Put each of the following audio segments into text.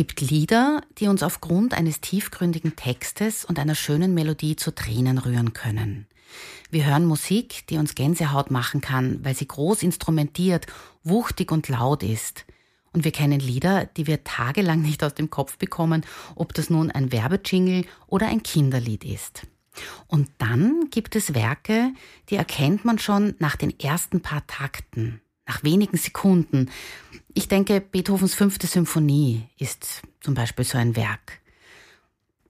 Gibt Lieder, die uns aufgrund eines tiefgründigen Textes und einer schönen Melodie zu Tränen rühren können. Wir hören Musik, die uns Gänsehaut machen kann, weil sie groß instrumentiert, wuchtig und laut ist. Und wir kennen Lieder, die wir tagelang nicht aus dem Kopf bekommen, ob das nun ein Werbejingle oder ein Kinderlied ist. Und dann gibt es Werke, die erkennt man schon nach den ersten paar Takten, nach wenigen Sekunden. Ich denke, Beethovens fünfte Symphonie ist zum Beispiel so ein Werk.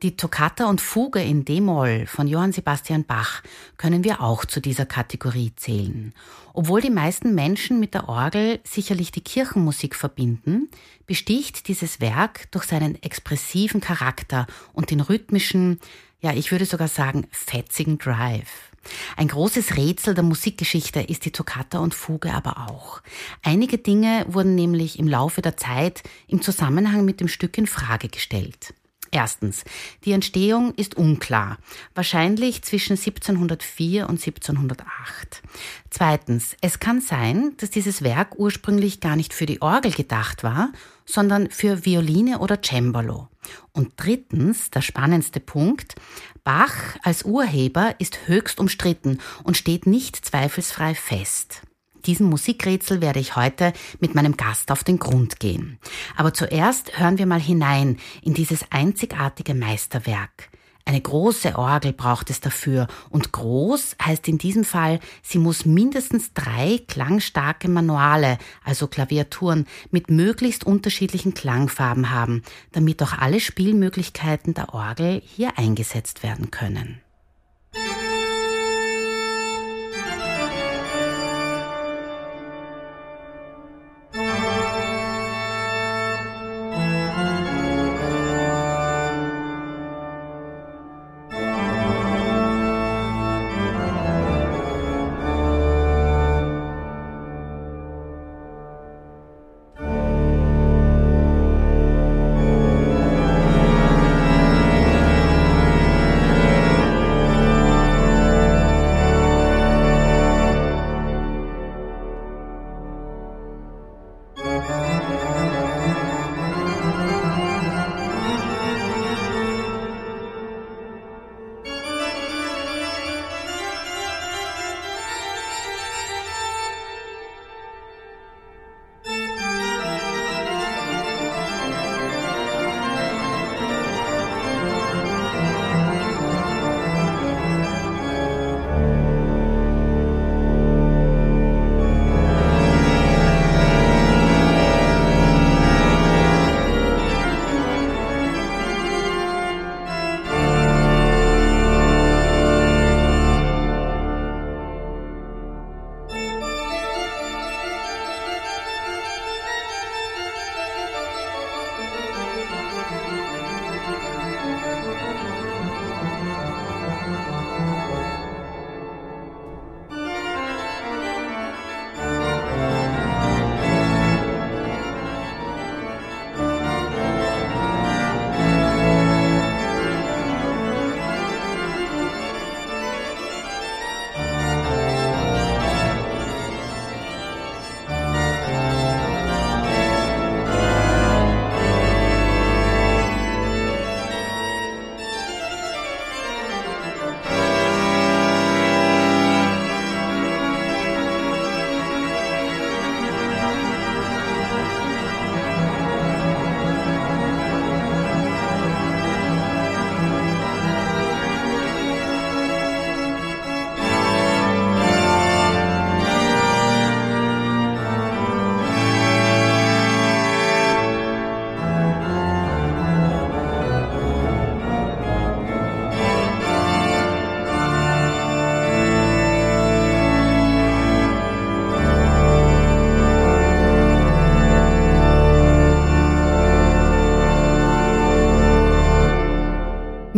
Die Toccata und Fuge in D-Moll von Johann Sebastian Bach können wir auch zu dieser Kategorie zählen. Obwohl die meisten Menschen mit der Orgel sicherlich die Kirchenmusik verbinden, besticht dieses Werk durch seinen expressiven Charakter und den rhythmischen, ja, ich würde sogar sagen, fetzigen Drive. Ein großes Rätsel der Musikgeschichte ist die Toccata und Fuge aber auch. Einige Dinge wurden nämlich im Laufe der Zeit im Zusammenhang mit dem Stück in Frage gestellt. Erstens, die Entstehung ist unklar, wahrscheinlich zwischen 1704 und 1708. Zweitens, es kann sein, dass dieses Werk ursprünglich gar nicht für die Orgel gedacht war, sondern für Violine oder Cembalo. Und drittens, der spannendste Punkt, Bach als Urheber ist höchst umstritten und steht nicht zweifelsfrei fest. Diesem Musikrätsel werde ich heute mit meinem Gast auf den Grund gehen. Aber zuerst hören wir mal hinein in dieses einzigartige Meisterwerk. Eine große Orgel braucht es dafür und groß heißt in diesem Fall, sie muss mindestens drei klangstarke Manuale, also Klaviaturen, mit möglichst unterschiedlichen Klangfarben haben, damit auch alle Spielmöglichkeiten der Orgel hier eingesetzt werden können.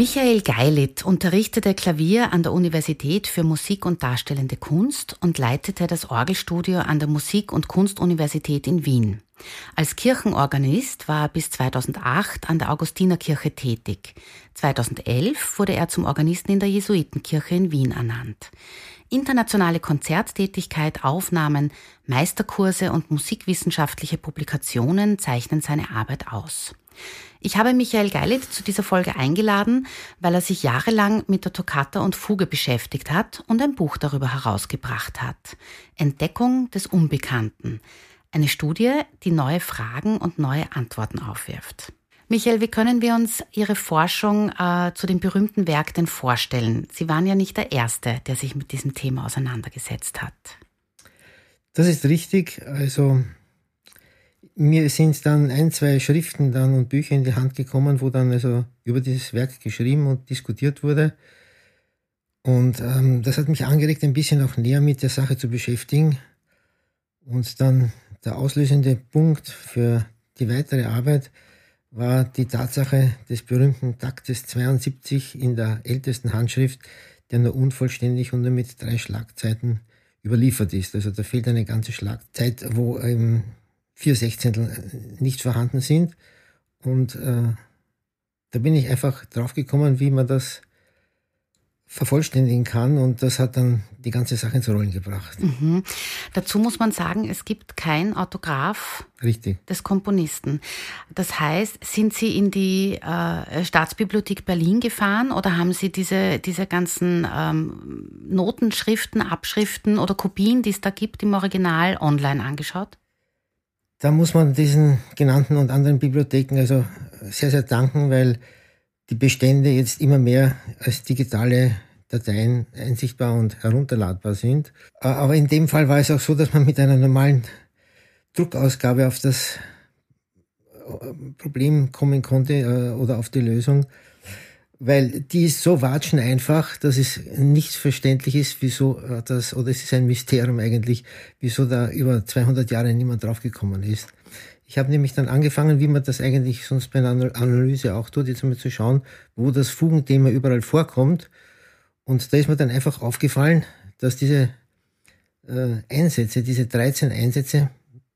Michael Geilit unterrichtete Klavier an der Universität für Musik und Darstellende Kunst und leitete das Orgelstudio an der Musik- und Kunstuniversität in Wien. Als Kirchenorganist war er bis 2008 an der Augustinerkirche tätig. 2011 wurde er zum Organisten in der Jesuitenkirche in Wien ernannt. Internationale Konzerttätigkeit, Aufnahmen, Meisterkurse und musikwissenschaftliche Publikationen zeichnen seine Arbeit aus. Ich habe Michael Geilit zu dieser Folge eingeladen, weil er sich jahrelang mit der Toccata und Fuge beschäftigt hat und ein Buch darüber herausgebracht hat. Entdeckung des Unbekannten. Eine Studie, die neue Fragen und neue Antworten aufwirft. Michael, wie können wir uns Ihre Forschung äh, zu dem berühmten Werk denn vorstellen? Sie waren ja nicht der Erste, der sich mit diesem Thema auseinandergesetzt hat. Das ist richtig. Also mir sind dann ein, zwei Schriften dann und Bücher in die Hand gekommen, wo dann also über dieses Werk geschrieben und diskutiert wurde. Und ähm, das hat mich angeregt, ein bisschen auch näher mit der Sache zu beschäftigen. Und dann der auslösende Punkt für die weitere Arbeit war die Tatsache des berühmten Taktes 72 in der ältesten Handschrift, der nur unvollständig und nur mit drei Schlagzeiten überliefert ist. Also da fehlt eine ganze Schlagzeit, wo ähm, vier Sechzehntel äh, nicht vorhanden sind. Und äh, da bin ich einfach drauf gekommen, wie man das vervollständigen kann und das hat dann die ganze Sache ins Rollen gebracht. Mhm. Dazu muss man sagen, es gibt kein Autograph Richtig. des Komponisten. Das heißt, sind Sie in die äh, Staatsbibliothek Berlin gefahren oder haben Sie diese, diese ganzen ähm, Notenschriften, Abschriften oder Kopien, die es da gibt, im Original online angeschaut? Da muss man diesen genannten und anderen Bibliotheken also sehr, sehr danken, weil die Bestände jetzt immer mehr als digitale Dateien einsichtbar und herunterladbar sind. Aber in dem Fall war es auch so, dass man mit einer normalen Druckausgabe auf das Problem kommen konnte äh, oder auf die Lösung weil die ist so watschen einfach, dass es nicht verständlich ist, wieso äh, das, oder es ist ein Mysterium eigentlich, wieso da über 200 Jahre niemand draufgekommen ist. Ich habe nämlich dann angefangen, wie man das eigentlich sonst bei einer Analyse auch tut, jetzt einmal zu schauen, wo das Fugenthema überall vorkommt. Und da ist mir dann einfach aufgefallen, dass diese äh, Einsätze, diese 13 Einsätze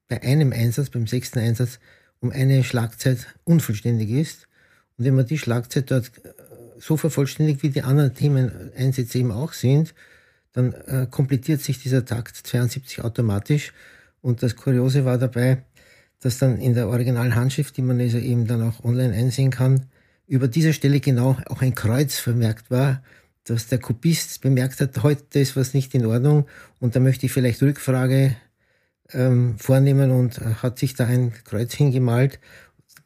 bei einem Einsatz, beim sechsten Einsatz, um eine Schlagzeit unvollständig ist. Und wenn man die Schlagzeit dort so vervollständigt, wie die anderen Themeneinsätze eben auch sind, dann äh, komplettiert sich dieser Takt 72 automatisch. Und das Kuriose war dabei, dass dann in der originalen Handschrift, die man also eben dann auch online einsehen kann, über dieser Stelle genau auch ein Kreuz vermerkt war, dass der Kopist bemerkt hat, heute ist was nicht in Ordnung und da möchte ich vielleicht Rückfrage ähm, vornehmen und hat sich da ein Kreuz hingemalt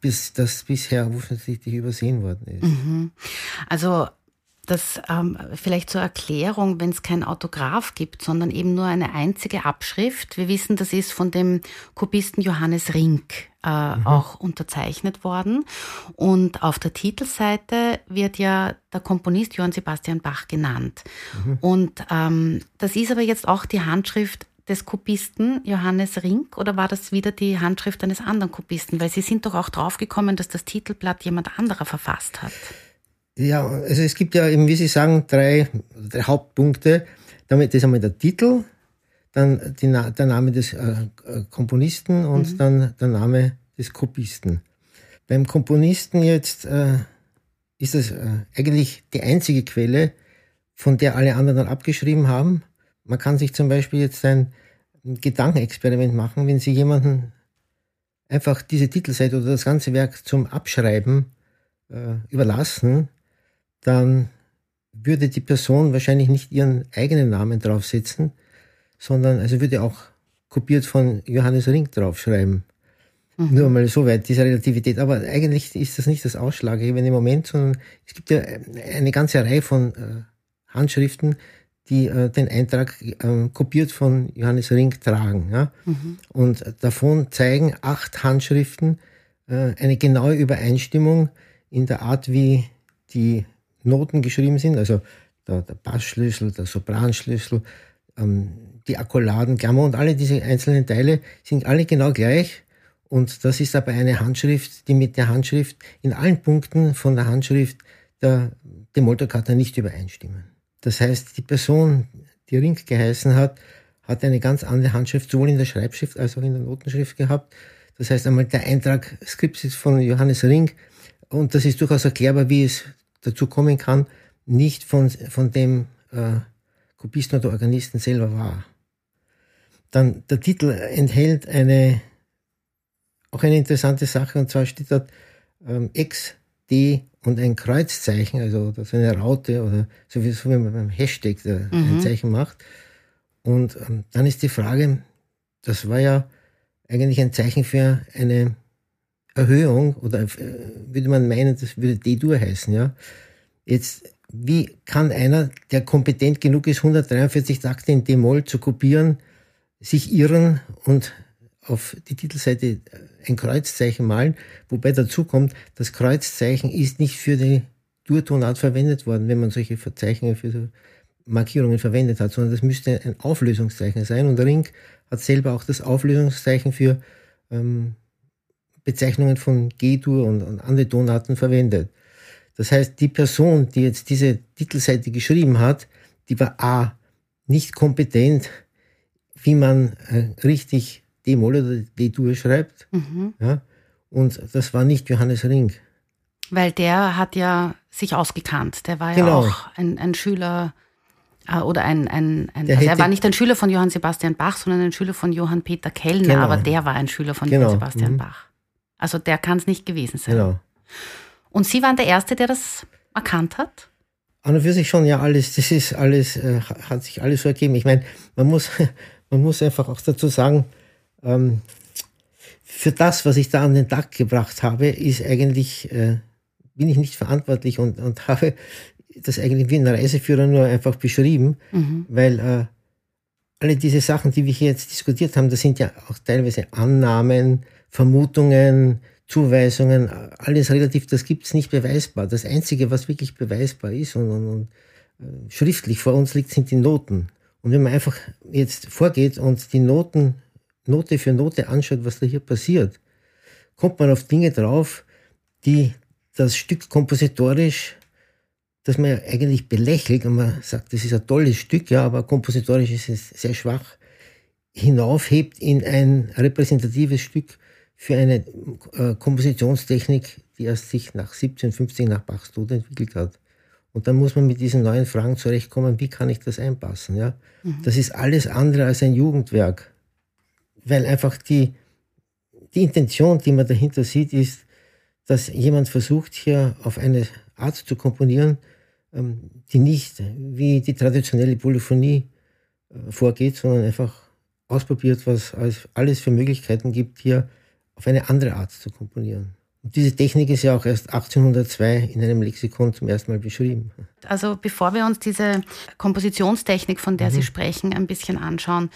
bis das bisher offensichtlich übersehen worden ist. Mhm. Also das ähm, vielleicht zur Erklärung, wenn es kein Autograph gibt, sondern eben nur eine einzige Abschrift. Wir wissen, das ist von dem Kopisten Johannes Rink äh, mhm. auch unterzeichnet worden. Und auf der Titelseite wird ja der Komponist Johann Sebastian Bach genannt. Mhm. Und ähm, das ist aber jetzt auch die Handschrift des Kopisten Johannes Rink oder war das wieder die Handschrift eines anderen Kopisten? Weil Sie sind doch auch draufgekommen, dass das Titelblatt jemand anderer verfasst hat. Ja, also es gibt ja eben, wie Sie sagen, drei, drei Hauptpunkte. Damit ist einmal der Titel, dann die, der Name des äh, Komponisten und mhm. dann der Name des Kopisten. Beim Komponisten jetzt äh, ist das äh, eigentlich die einzige Quelle, von der alle anderen dann abgeschrieben haben. Man kann sich zum Beispiel jetzt ein Gedankenexperiment machen, wenn Sie jemanden einfach diese Titelseite oder das ganze Werk zum Abschreiben äh, überlassen, dann würde die Person wahrscheinlich nicht ihren eigenen Namen draufsetzen, sondern also würde auch kopiert von Johannes Ring draufschreiben. Mhm. Nur mal so weit, diese Relativität. Aber eigentlich ist das nicht das Ausschlaggebende Moment, sondern es gibt ja eine ganze Reihe von äh, Handschriften, die äh, den Eintrag äh, kopiert von Johannes Ring tragen. Ja? Mhm. Und davon zeigen acht Handschriften äh, eine genaue Übereinstimmung in der Art, wie die Noten geschrieben sind, also der, der Bassschlüssel, der Sopranschlüssel, ähm, die Akkuladen, Klammer und alle diese einzelnen Teile sind alle genau gleich. Und das ist aber eine Handschrift, die mit der Handschrift in allen Punkten von der Handschrift der dem Moltoccata nicht übereinstimmen. Das heißt, die Person, die Ring geheißen hat, hat eine ganz andere Handschrift, sowohl in der Schreibschrift als auch in der Notenschrift gehabt. Das heißt einmal der Eintrag Skripsis von Johannes Ring, und das ist durchaus erklärbar, wie es dazu kommen kann, nicht von, von dem äh, Kopisten oder Organisten selber war. Dann der Titel enthält eine auch eine interessante Sache, und zwar steht dort ähm, X, D und ein Kreuzzeichen, also so eine Raute oder so wie, so wie man beim Hashtag mhm. ein Zeichen macht. Und ähm, dann ist die Frage, das war ja eigentlich ein Zeichen für eine Erhöhung oder äh, würde man meinen, das würde D-Dur heißen, ja. Jetzt, wie kann einer, der kompetent genug ist, 143 Takte in D-Moll zu kopieren, sich irren und auf die Titelseite äh, ein Kreuzzeichen malen, wobei dazu kommt, das Kreuzzeichen ist nicht für die Durtonart verwendet worden, wenn man solche Verzeichnungen für so Markierungen verwendet hat, sondern das müsste ein Auflösungszeichen sein. Und Ring hat selber auch das Auflösungszeichen für ähm, Bezeichnungen von G-Dur und, und andere Tonarten verwendet. Das heißt, die Person, die jetzt diese Titelseite geschrieben hat, die war A, nicht kompetent, wie man äh, richtig D-Moll oder D-Dur schreibt. Mhm. Ja? Und das war nicht Johannes Ring. Weil der hat ja sich ausgekannt. Der war genau. ja auch ein, ein Schüler äh, oder ein, ein, ein also er war nicht ein Schüler von Johann Sebastian Bach, sondern ein Schüler von Johann Peter Kellner, genau. aber der war ein Schüler von genau. Johann Sebastian mhm. Bach. Also der kann es nicht gewesen sein. Genau. Und Sie waren der Erste, der das erkannt hat? An und für sich schon, ja, alles, das ist alles, äh, hat sich alles so ergeben. Ich meine, man muss, man muss einfach auch dazu sagen, ähm, für das, was ich da an den Tag gebracht habe, ist eigentlich, äh, bin ich nicht verantwortlich und, und habe das eigentlich wie ein Reiseführer nur einfach beschrieben, mhm. weil äh, alle diese Sachen, die wir hier jetzt diskutiert haben, das sind ja auch teilweise Annahmen, Vermutungen, Zuweisungen, alles relativ, das gibt es nicht beweisbar. Das Einzige, was wirklich beweisbar ist und, und, und äh, schriftlich vor uns liegt, sind die Noten. Und wenn man einfach jetzt vorgeht und die Noten, Note für Note anschaut, was da hier passiert, kommt man auf Dinge drauf, die das Stück kompositorisch, das man ja eigentlich belächelt und man sagt, das ist ein tolles Stück, ja, aber kompositorisch ist es sehr schwach, hinaufhebt in ein repräsentatives Stück für eine äh, Kompositionstechnik, die erst sich nach 1750 nach Bachs Tod entwickelt hat. Und dann muss man mit diesen neuen Fragen zurechtkommen, wie kann ich das einpassen? Ja? Mhm. Das ist alles andere als ein Jugendwerk, weil einfach die, die Intention, die man dahinter sieht, ist, dass jemand versucht, hier auf eine Art zu komponieren, ähm, die nicht wie die traditionelle Polyphonie äh, vorgeht, sondern einfach ausprobiert, was alles für Möglichkeiten gibt, hier auf eine andere Art zu komponieren. Und diese Technik ist ja auch erst 1802 in einem Lexikon zum ersten Mal beschrieben. Also bevor wir uns diese Kompositionstechnik, von der mhm. Sie sprechen, ein bisschen anschauen,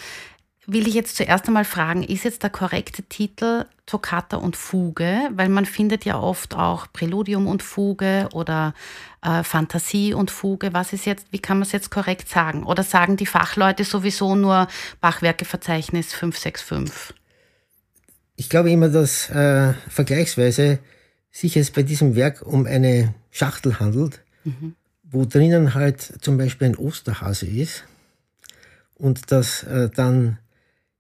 will ich jetzt zuerst einmal fragen, ist jetzt der korrekte Titel Toccata und Fuge? Weil man findet ja oft auch Präludium und Fuge oder äh, Fantasie und Fuge. Was ist jetzt, wie kann man es jetzt korrekt sagen? Oder sagen die Fachleute sowieso nur Bachwerkeverzeichnis 565? Ich glaube immer, dass äh, vergleichsweise sich es bei diesem Werk um eine Schachtel handelt, mhm. wo drinnen halt zum Beispiel ein Osterhase ist und dass äh, dann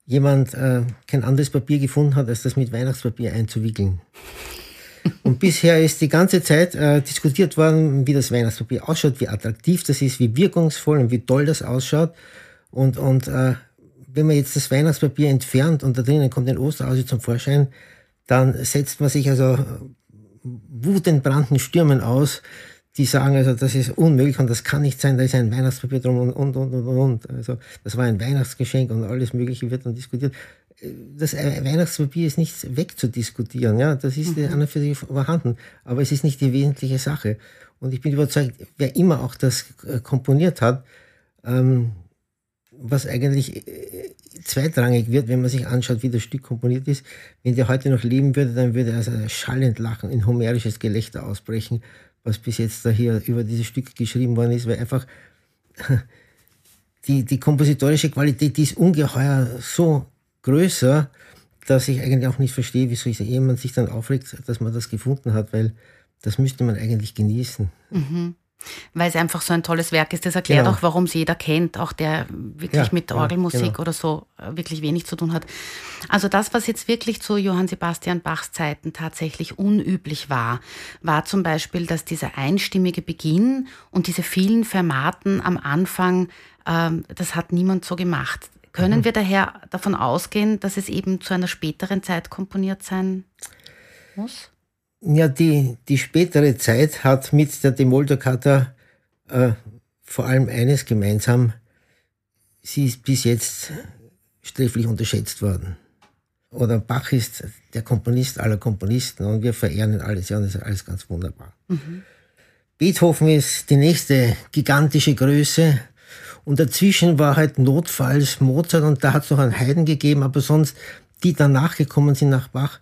jemand äh, kein anderes Papier gefunden hat, als das mit Weihnachtspapier einzuwickeln. Und bisher ist die ganze Zeit äh, diskutiert worden, wie das Weihnachtspapier ausschaut, wie attraktiv das ist, wie wirkungsvoll und wie toll das ausschaut. Und, und äh, wenn man jetzt das Weihnachtspapier entfernt und da drinnen kommt ein Osterhase zum Vorschein, dann setzt man sich also wutentbrannten Stürmen aus, die sagen also, das ist unmöglich und das kann nicht sein, da ist ein Weihnachtspapier drum und, und, und, und, und. Also, das war ein Weihnachtsgeschenk und alles Mögliche wird dann diskutiert. Das Weihnachtspapier ist nicht wegzudiskutieren, ja, das ist mhm. an und für sich vorhanden, aber es ist nicht die wesentliche Sache. Und ich bin überzeugt, wer immer auch das äh, komponiert hat, ähm, was eigentlich äh, zweitrangig wird, wenn man sich anschaut, wie das Stück komponiert ist. Wenn der heute noch leben würde, dann würde er also schallend lachen, in homerisches Gelächter ausbrechen, was bis jetzt da hier über dieses Stück geschrieben worden ist, weil einfach die, die kompositorische Qualität, die ist ungeheuer so größer, dass ich eigentlich auch nicht verstehe, wieso jemand sich dann aufregt, dass man das gefunden hat, weil das müsste man eigentlich genießen. Mhm. Weil es einfach so ein tolles Werk ist. Das erklärt Genau. auch, warum es jeder kennt, auch der wirklich Ja, mit ja, Orgelmusik genau. oder so äh, wirklich wenig zu tun hat. Also das, was jetzt wirklich zu Johann Sebastian Bachs Zeiten tatsächlich unüblich war, war zum Beispiel, dass dieser einstimmige Beginn und diese vielen Fermaten am Anfang, ähm, das hat niemand so gemacht. Können Mhm. wir daher davon ausgehen, dass es eben zu einer späteren Zeit komponiert sein muss? Ja, die, die spätere Zeit hat mit der Demoltoccata äh, vor allem eines gemeinsam. Sie ist bis jetzt sträflich unterschätzt worden. Oder Bach ist der Komponist aller Komponisten und wir verehren ihn alles. Ja, und das ist alles ganz wunderbar. Beethoven ist die nächste gigantische Größe. Und dazwischen war halt notfalls Mozart und da hat es noch einen Haydn gegeben, aber sonst, die danach gekommen sind nach Bach,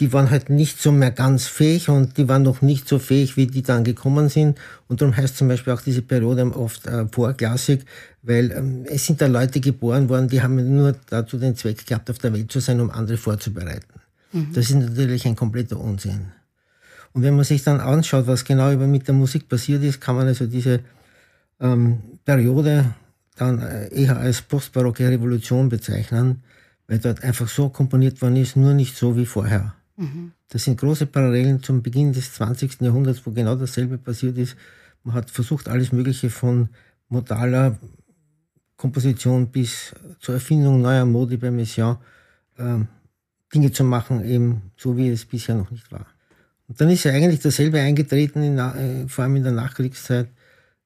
die waren halt nicht so mehr ganz fähig und die waren noch nicht so fähig, wie die dann gekommen sind. Und darum heißt zum Beispiel auch diese Periode oft äh, Vorklassik, weil ähm, es sind da Leute geboren worden, die haben nur dazu den Zweck gehabt, auf der Welt zu sein, um andere vorzubereiten. Das ist natürlich ein kompletter Unsinn. Und wenn man sich dann anschaut, was genau über mit der Musik passiert ist, kann man also diese ähm, Periode dann äh, eher als postbarocke Revolution bezeichnen, weil dort einfach so komponiert worden ist, nur nicht so wie vorher. Das sind große Parallelen zum Beginn des 20. Jahrhunderts, wo genau dasselbe passiert ist. Man hat versucht, alles Mögliche von modaler Komposition bis zur Erfindung neuer Modi bei Messiaen ähm, Dinge zu machen, eben so wie es bisher noch nicht war. Und dann ist ja eigentlich dasselbe eingetreten, in, äh, vor allem in der Nachkriegszeit,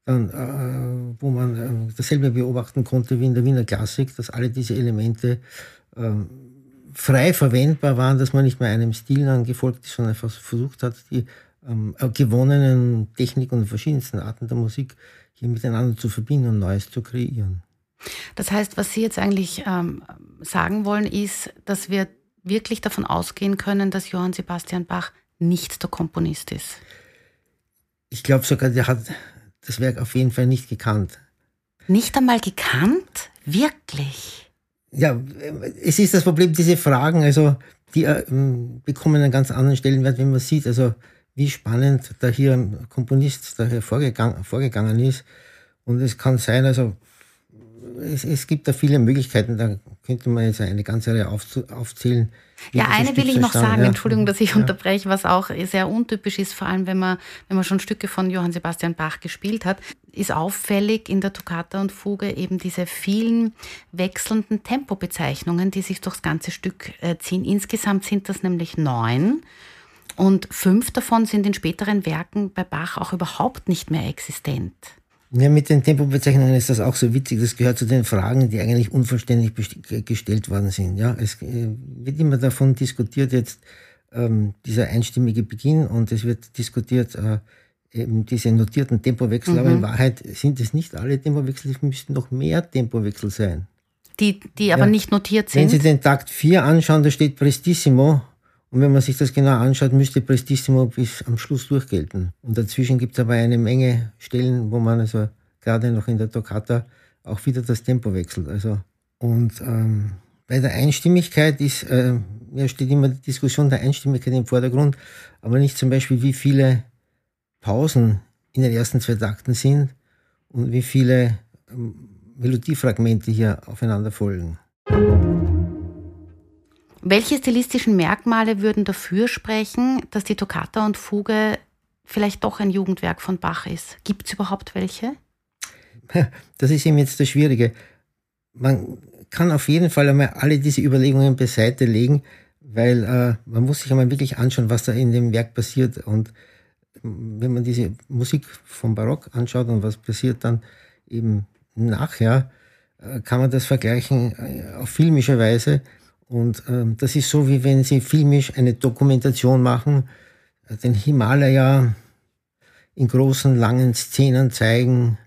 dann, äh, wo man äh, dasselbe beobachten konnte wie in der Wiener Klassik, dass alle diese Elemente äh, frei verwendbar waren, dass man nicht mehr einem Stil dann gefolgt ist, sondern einfach versucht hat, die ähm, gewonnenen Techniken und verschiedensten Arten der Musik hier miteinander zu verbinden und Neues zu kreieren. Das heißt, was Sie jetzt eigentlich ähm, sagen wollen, ist, dass wir wirklich davon ausgehen können, dass Johann Sebastian Bach nicht der Komponist ist. Ich glaube sogar, der hat das Werk auf jeden Fall nicht gekannt. Nicht einmal gekannt? Wirklich? Ja, es ist das Problem, diese Fragen, also die äh, bekommen einen ganz anderen Stellenwert, wenn man sieht, also wie spannend da hier ein Komponist daher vorgegangen, vorgegangen ist. Und es kann sein, also es, es gibt da viele Möglichkeiten, da könnte man jetzt eine ganze Reihe aufzählen. Ja, eine will ich noch verstanden- sagen, ja. Entschuldigung, dass ich Ja. unterbreche, was auch sehr untypisch ist, vor allem wenn man, wenn man schon Stücke von Johann Sebastian Bach gespielt hat, ist auffällig in der Toccata und Fuge eben diese vielen wechselnden Tempobezeichnungen, die sich durchs ganze Stück äh, ziehen. Insgesamt sind das nämlich neun und fünf davon sind in späteren Werken bei Bach auch überhaupt nicht mehr existent. Ja, mit den Tempobezeichnungen ist das auch so witzig. Das gehört zu den Fragen, die eigentlich unvollständig gestellt worden sind. Ja, es äh, wird immer davon diskutiert jetzt ähm, dieser einstimmige Beginn und es wird diskutiert äh, eben diese notierten Tempowechsel. Aber in Wahrheit sind es nicht alle Tempowechsel. Es müssten noch mehr Tempowechsel sein. Die, die aber Ja. nicht notiert Wenn Sie sind. den Takt 4 anschauen, da steht Prestissimo. Und wenn man sich das genau anschaut, müsste Prestissimo bis am Schluss durchgelten. Und dazwischen gibt es aber eine Menge Stellen, wo man also gerade noch in der Toccata auch wieder das Tempo wechselt. Also, und ähm, bei der Einstimmigkeit ist, äh, ja, steht immer die Diskussion der Einstimmigkeit im Vordergrund, aber nicht zum Beispiel, wie viele Pausen in den ersten zwei Takten sind und wie viele ähm, Melodiefragmente hier aufeinander folgen. Welche stilistischen Merkmale würden dafür sprechen, dass die Toccata und Fuge vielleicht doch ein Jugendwerk von Bach ist? Gibt es überhaupt welche? Das ist eben jetzt das Schwierige. Man kann auf jeden Fall einmal alle diese Überlegungen beiseite legen, weil äh, man muss sich einmal wirklich anschauen, was da in dem Werk passiert. Und wenn man diese Musik vom Barock anschaut und was passiert dann eben nachher, äh, kann man das vergleichen äh, auf filmische Weise. Und ähm, das ist so, wie wenn Sie filmisch eine Dokumentation machen, äh, den Himalaya in großen, langen Szenen zeigen,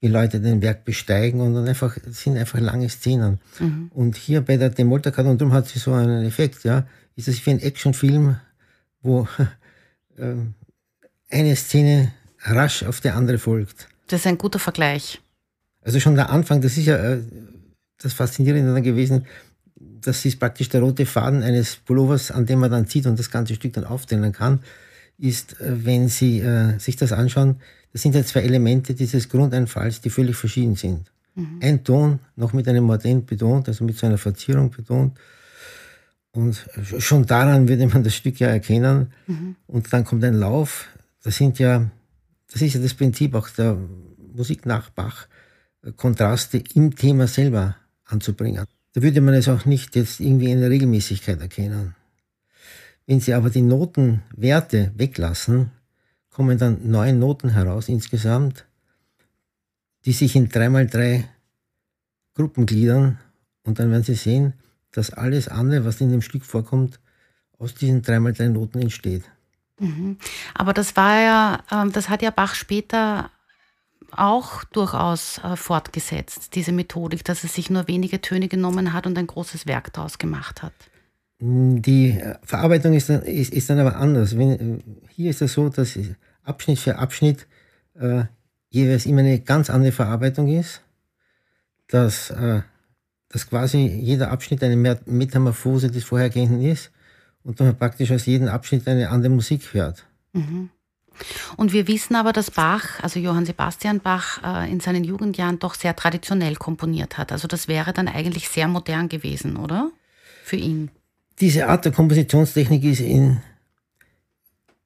wie Leute den Berg besteigen und dann einfach, sind einfach lange Szenen. Und hier bei der Demolterkarte, und darum hat sie so einen Effekt, ja, ist es wie ein Actionfilm, wo ähm, eine Szene rasch auf die andere folgt. Das ist ein guter Vergleich. Also schon der Anfang, das ist ja äh, das Faszinierende dann gewesen, das ist praktisch der rote Faden eines Pullovers, an dem man dann zieht und das ganze Stück dann aufteilen kann, ist, äh, wenn Sie äh, sich das anschauen, das sind ja zwei Elemente dieses Grundeinfalls, die völlig verschieden sind. Mhm. Ein Ton noch mit einem Mordent betont, also mit so einer Verzierung betont. Und schon daran würde man das Stück ja erkennen. Mhm. Und dann kommt ein Lauf. Das sind ja, das ist ja das Prinzip auch der Musik nach Bach, Kontraste im Thema selber anzubringen. Da würde man es auch nicht jetzt irgendwie in der Regelmäßigkeit erkennen. Wenn Sie aber die Notenwerte weglassen, kommen dann neun Noten heraus insgesamt, die sich in 3x3 Gruppen gliedern und dann werden Sie sehen, dass alles andere, was in dem Stück vorkommt, aus diesen 3x3 Noten entsteht. Mhm. Aber das war ja, ähm, das hat ja Bach später auch durchaus äh, fortgesetzt, diese Methodik, dass er sich nur wenige Töne genommen hat und ein großes Werk daraus gemacht hat. Die Verarbeitung ist dann, ist, ist dann aber anders. Wenn, hier ist es so, dass Abschnitt für Abschnitt äh, jeweils immer eine ganz andere Verarbeitung ist, dass, äh, dass quasi jeder Abschnitt eine Metamorphose des vorhergehenden ist und man praktisch aus jedem Abschnitt eine andere Musik hört. Mhm. Und wir wissen aber, dass Bach, also Johann Sebastian Bach, äh, in seinen Jugendjahren doch sehr traditionell komponiert hat. Also das wäre dann eigentlich sehr modern gewesen, oder? Für ihn. Diese Art der Kompositionstechnik ist in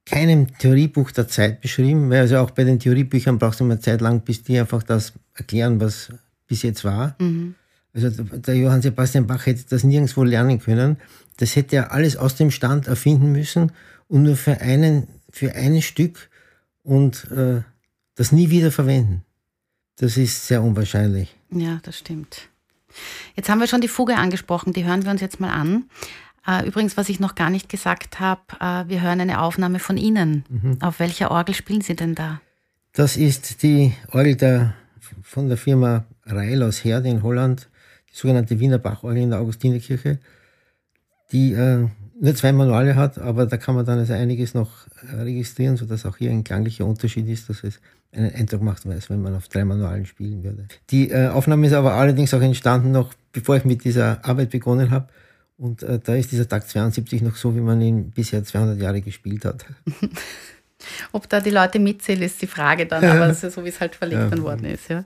keinem Theoriebuch der Zeit beschrieben, weil also auch bei den Theoriebüchern brauchst du immer Zeit lang, bis die einfach das erklären, was bis jetzt war. Mhm. Also der Johann Sebastian Bach hätte das nirgendwo lernen können. Das hätte er alles aus dem Stand erfinden müssen und nur für einen, für ein Stück und äh, das nie wieder verwenden. Das ist sehr unwahrscheinlich. Ja, das stimmt. Jetzt haben wir schon die Fuge angesprochen, die hören wir uns jetzt mal an. Äh, übrigens, was ich noch gar nicht gesagt habe, äh, wir hören eine Aufnahme von Ihnen. Mhm. Auf welcher Orgel spielen Sie denn da? Das ist die Orgel der, von der Firma Reil aus Herde in Holland, die sogenannte Wiener Bachorgel in der Augustinerkirche, die äh, nur zwei Manuale hat, aber da kann man dann also einiges noch registrieren, sodass auch hier ein klanglicher Unterschied ist, dass es einen Eindruck macht, als wenn man auf drei Manualen spielen würde. Die äh, Aufnahme ist aber allerdings auch entstanden, noch bevor ich mit dieser Arbeit begonnen habe. Und äh, da ist dieser Takt 72 noch so, wie man ihn bisher 200 Jahre gespielt hat. Ob da die Leute mitzählen, ist die Frage dann, aber so wie es halt verlegt ja. worden ist. Ja.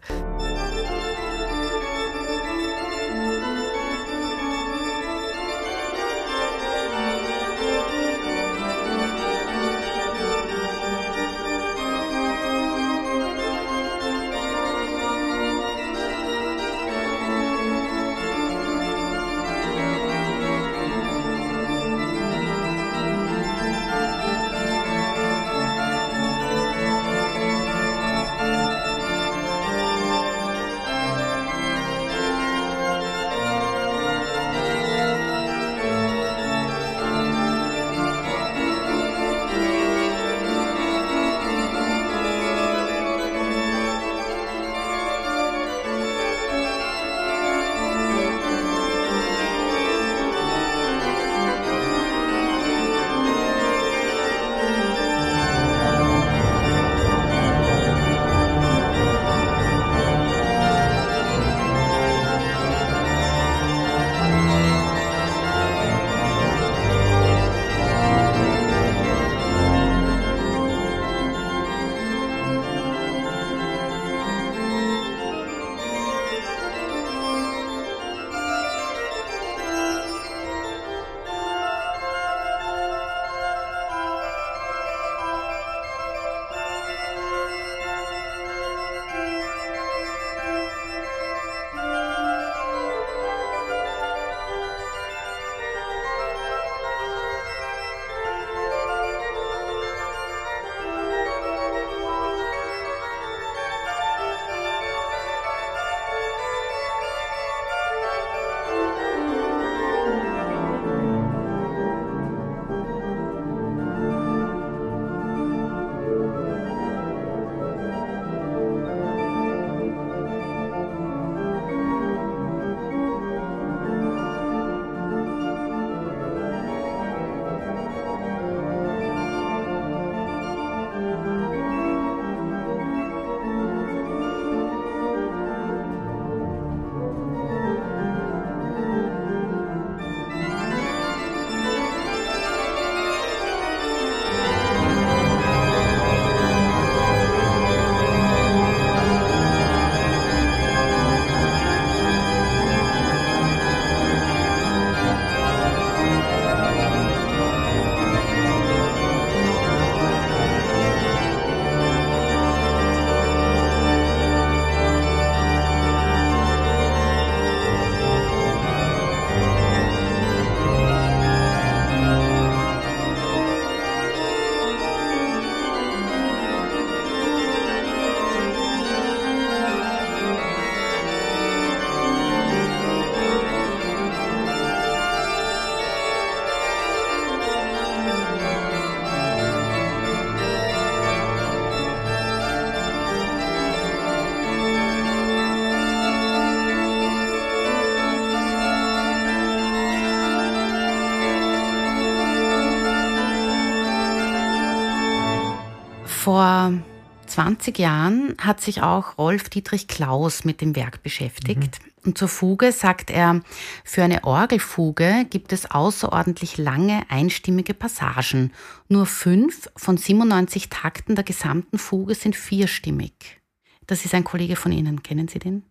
20 Jahren hat sich auch Rolf Dietrich Klaus mit dem Werk beschäftigt. Mhm. Und zur Fuge sagt er, für eine Orgelfuge gibt es außerordentlich lange einstimmige Passagen. Nur fünf von 97 Takten der gesamten Fuge sind vierstimmig. Das ist ein Kollege von Ihnen. Kennen Sie den?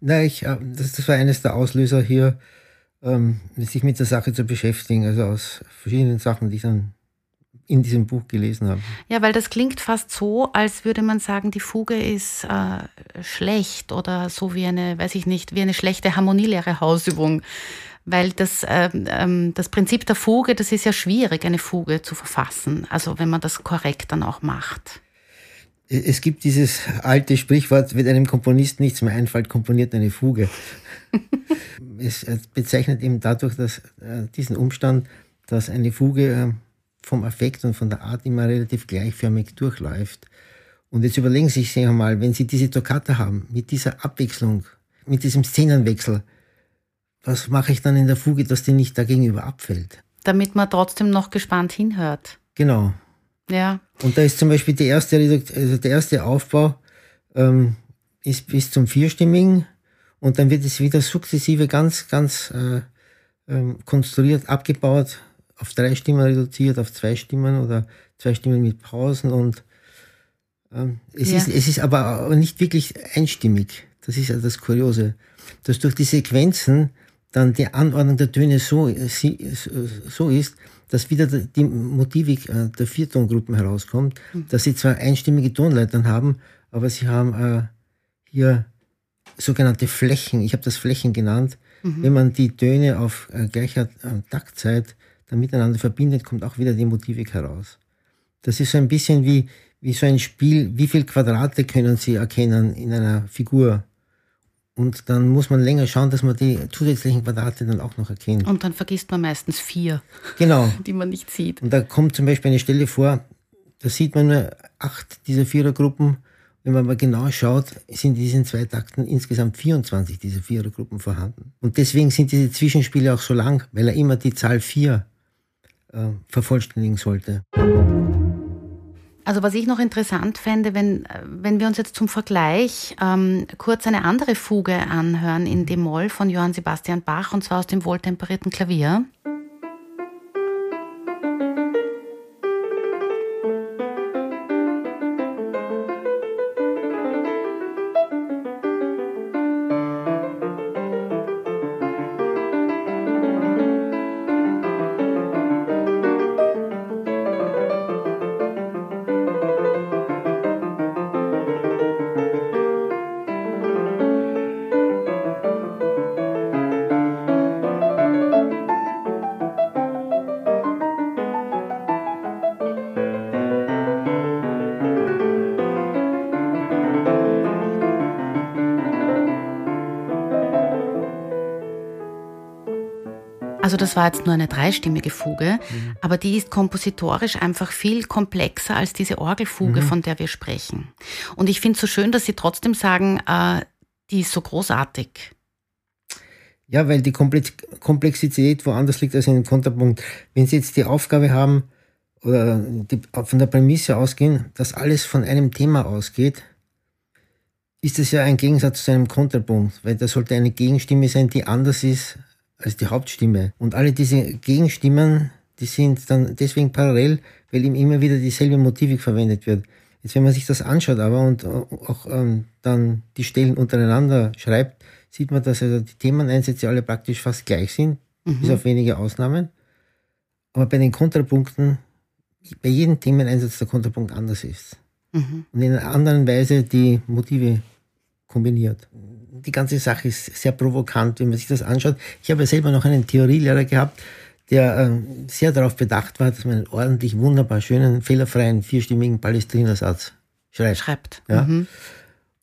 Nein, ich, äh, das, das war eines der Auslöser hier, ähm, sich mit der Sache zu beschäftigen. Also aus verschiedenen Sachen, die ich dann in diesem Buch gelesen habe. Ja, weil das klingt fast so, als würde man sagen, die Fuge ist äh, schlecht oder so wie eine, weiß ich nicht, wie eine schlechte harmonielehre Hausübung. Weil das, ähm, das Prinzip der Fuge, das ist ja schwierig, eine Fuge zu verfassen. Also wenn man das korrekt dann auch macht. Es gibt dieses alte Sprichwort, wenn einem Komponisten nichts mehr einfällt, komponiert eine Fuge. es bezeichnet eben dadurch, dass äh, diesen Umstand, dass eine Fuge äh, vom Effekt und von der Art immer relativ gleichförmig durchläuft. Und jetzt überlegen Sie sich einmal, wenn Sie diese Toccata haben, mit dieser Abwechslung, mit diesem Szenenwechsel, was mache ich dann in der Fuge, dass die nicht dagegenüber abfällt? Damit man trotzdem noch gespannt hinhört. Genau. Ja. Und da ist zum Beispiel erste, also der erste Aufbau ähm, ist bis zum Vierstimmigen und dann wird es wieder sukzessive ganz, ganz äh, ähm, konstruiert, abgebaut, auf drei Stimmen reduziert, auf zwei Stimmen oder zwei Stimmen mit Pausen und ähm, es, ja. ist, es ist aber nicht wirklich einstimmig. Das ist ja das Kuriose. Dass durch die Sequenzen dann die Anordnung der Töne so, so ist, dass wieder die Motivik äh, der Viertongruppen herauskommt, mhm. dass sie zwar einstimmige Tonleitern haben, aber sie haben äh, hier sogenannte Flächen, ich habe das Flächen genannt, mhm. wenn man die Töne auf äh, gleicher äh, Taktzeit dann miteinander verbindet, kommt auch wieder die Motivik heraus. Das ist so ein bisschen wie, wie so ein Spiel, wie viele Quadrate können Sie erkennen in einer Figur. Und dann muss man länger schauen, dass man die zusätzlichen Quadrate dann auch noch erkennt. Und dann vergisst man meistens vier, genau. die man nicht sieht. Und da kommt zum Beispiel eine Stelle vor, da sieht man nur acht dieser Vierergruppen. Wenn man mal genau schaut, sind in diesen zwei Takten insgesamt 24 dieser Vierergruppen vorhanden. Und deswegen sind diese Zwischenspiele auch so lang, weil er immer die Zahl vier äh, vervollständigen sollte. Also was ich noch interessant fände, wenn, wenn wir uns jetzt zum Vergleich ähm, kurz eine andere Fuge anhören in D-Moll von Johann Sebastian Bach und zwar aus dem wohltemperierten Klavier. Also das war jetzt nur eine dreistimmige Fuge, mhm. aber die ist kompositorisch einfach viel komplexer als diese Orgelfuge, mhm. von der wir sprechen. Und ich finde es so schön, dass Sie trotzdem sagen, äh, die ist so großartig. Ja, weil die Komplexität woanders liegt als in dem Kontrapunkt. Wenn Sie jetzt die Aufgabe haben oder die, von der Prämisse ausgehen, dass alles von einem Thema ausgeht, ist das ja ein Gegensatz zu einem Kontrapunkt, weil da sollte eine Gegenstimme sein, die anders ist als die Hauptstimme. Und alle diese Gegenstimmen, die sind dann deswegen parallel, weil ihm immer wieder dieselbe Motivik verwendet wird. Jetzt, wenn man sich das anschaut aber und auch ähm, dann die Stellen untereinander schreibt, sieht man, dass also die Themeneinsätze alle praktisch fast gleich sind, mhm. bis auf wenige Ausnahmen. Aber bei den Kontrapunkten, bei jedem Themeneinsatz der Kontrapunkt anders ist. Mhm. Und in einer anderen Weise die Motive kombiniert die ganze Sache ist sehr provokant, wenn man sich das anschaut. Ich habe ja selber noch einen Theorielehrer gehabt, der äh, sehr darauf bedacht war, dass man einen ordentlich, wunderbar schönen, fehlerfreien, vierstimmigen Palestrinersatz schreibt. Schreibt. Ja. Mhm.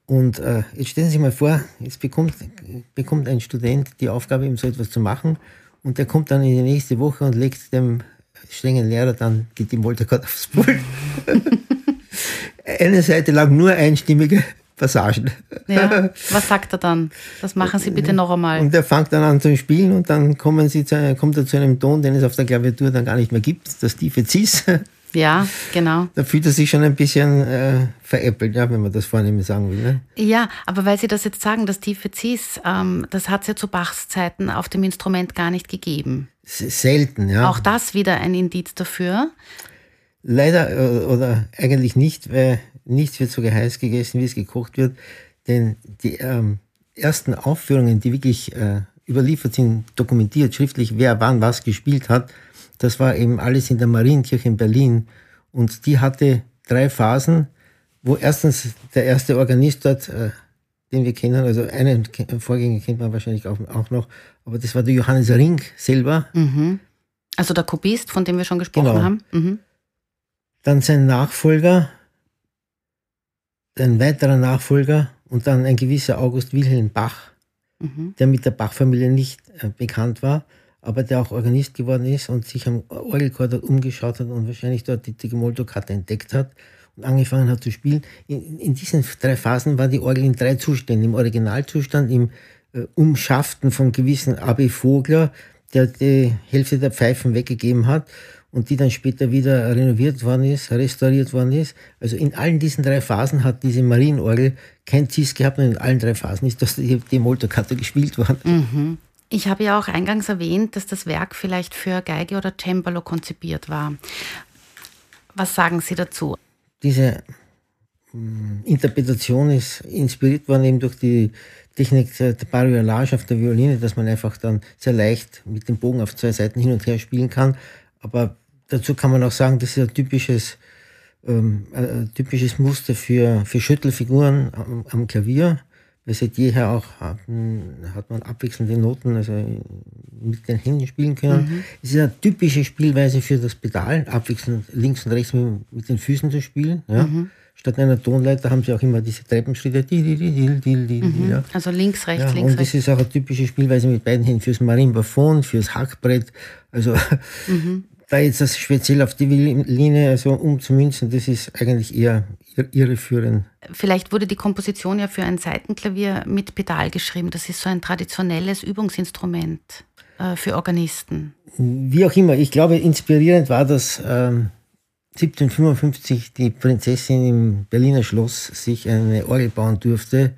Und äh, jetzt stellen Sie sich mal vor, jetzt bekommt, bekommt ein Student die Aufgabe, ihm so etwas zu machen und der kommt dann in die nächste Woche und legt dem strengen Lehrer dann, geht ihm Voltagott aufs Pult. Eine Seite lang nur einstimmige Passagen. Ja, was sagt er dann? Das machen Sie bitte noch einmal. Und er fängt dann an zu spielen und dann kommen Sie zu, kommt er zu einem Ton, den es auf der Klaviatur dann gar nicht mehr gibt, das tiefe Cis. Ja, genau. Da fühlt er sich schon ein bisschen äh, veräppelt, ja, wenn man das vornehm sagen will. Ne? Ja, aber weil Sie das jetzt sagen, das tiefe Cis, ähm, das hat es ja zu Bachs Zeiten auf dem Instrument gar nicht gegeben. Selten, ja. Auch das wieder ein Indiz dafür. Leider äh, oder eigentlich nicht, weil nichts wird so heiß gegessen, wie es gekocht wird. Denn die ähm, ersten Aufführungen, die wirklich äh, überliefert sind, dokumentiert, schriftlich, wer wann was gespielt hat, das war eben alles in der Marienkirche in Berlin. Und die hatte drei Phasen, wo erstens der erste Organist dort, äh, den wir kennen, also einen Vorgänger kennt man wahrscheinlich auch, auch noch, aber das war der Johannes Ring selber. Mhm. Also der Kubist, von dem wir schon gesprochen genau. haben. Mhm. Dann sein Nachfolger, ein weiterer Nachfolger und dann ein gewisser August Wilhelm Bach, mhm. der mit der Bach-Familie nicht äh, bekannt war aber der auch Organist geworden ist und sich am Orgelchor umgeschaut hat und wahrscheinlich dort die Tigomolto-Karte entdeckt hat und angefangen hat zu spielen. In, in, diesen drei Phasen war die Orgel in drei Zuständen. Im Originalzustand, im äh, Umschaften von gewissen A.B. Vogler, der die Hälfte der Pfeifen weggegeben hat und die dann später wieder renoviert worden ist, restauriert worden ist. Also in allen diesen drei Phasen hat diese Marienorgel kein Cis gehabt und in allen drei Phasen ist das die, die Molto-Karte gespielt worden. Mhm. Ich habe ja auch eingangs erwähnt, dass das Werk vielleicht für Geige oder Cembalo konzipiert war. Was sagen Sie dazu? Diese hm, Interpretation ist inspiriert worden eben durch die Technik der Bariolage auf der Violine, dass man einfach dann sehr leicht mit dem Bogen auf zwei Seiten hin und her spielen kann. Aber dazu kann man auch sagen, das ist ein typisches, ähm, ein typisches Muster für, für Schüttelfiguren am, am Klavier seit jeher auch hatten, hat man abwechselnde Noten, also mit den Händen spielen können. Mhm. Es ist eine typische Spielweise für das Pedal, abwechselnd links und rechts mit, mit den Füßen zu spielen. Ja. Mhm. Statt einer Tonleiter haben sie auch immer diese Treppenschritte. Mhm. Ja. Also links, rechts, ja, links, Und das ist auch eine typische Spielweise mit beiden Händen fürs Marimbafon, fürs Hackbrett. Also mhm. Da jetzt das speziell auf die Linie also umzumünzen, das ist eigentlich eher irreführend. Vielleicht wurde die Komposition ja für ein Seitenklavier mit Pedal geschrieben. Das ist so ein traditionelles Übungsinstrument äh, für Organisten. Wie auch immer, ich glaube, inspirierend war, dass ähm, 1755 die Prinzessin im Berliner Schloss sich eine Orgel bauen durfte.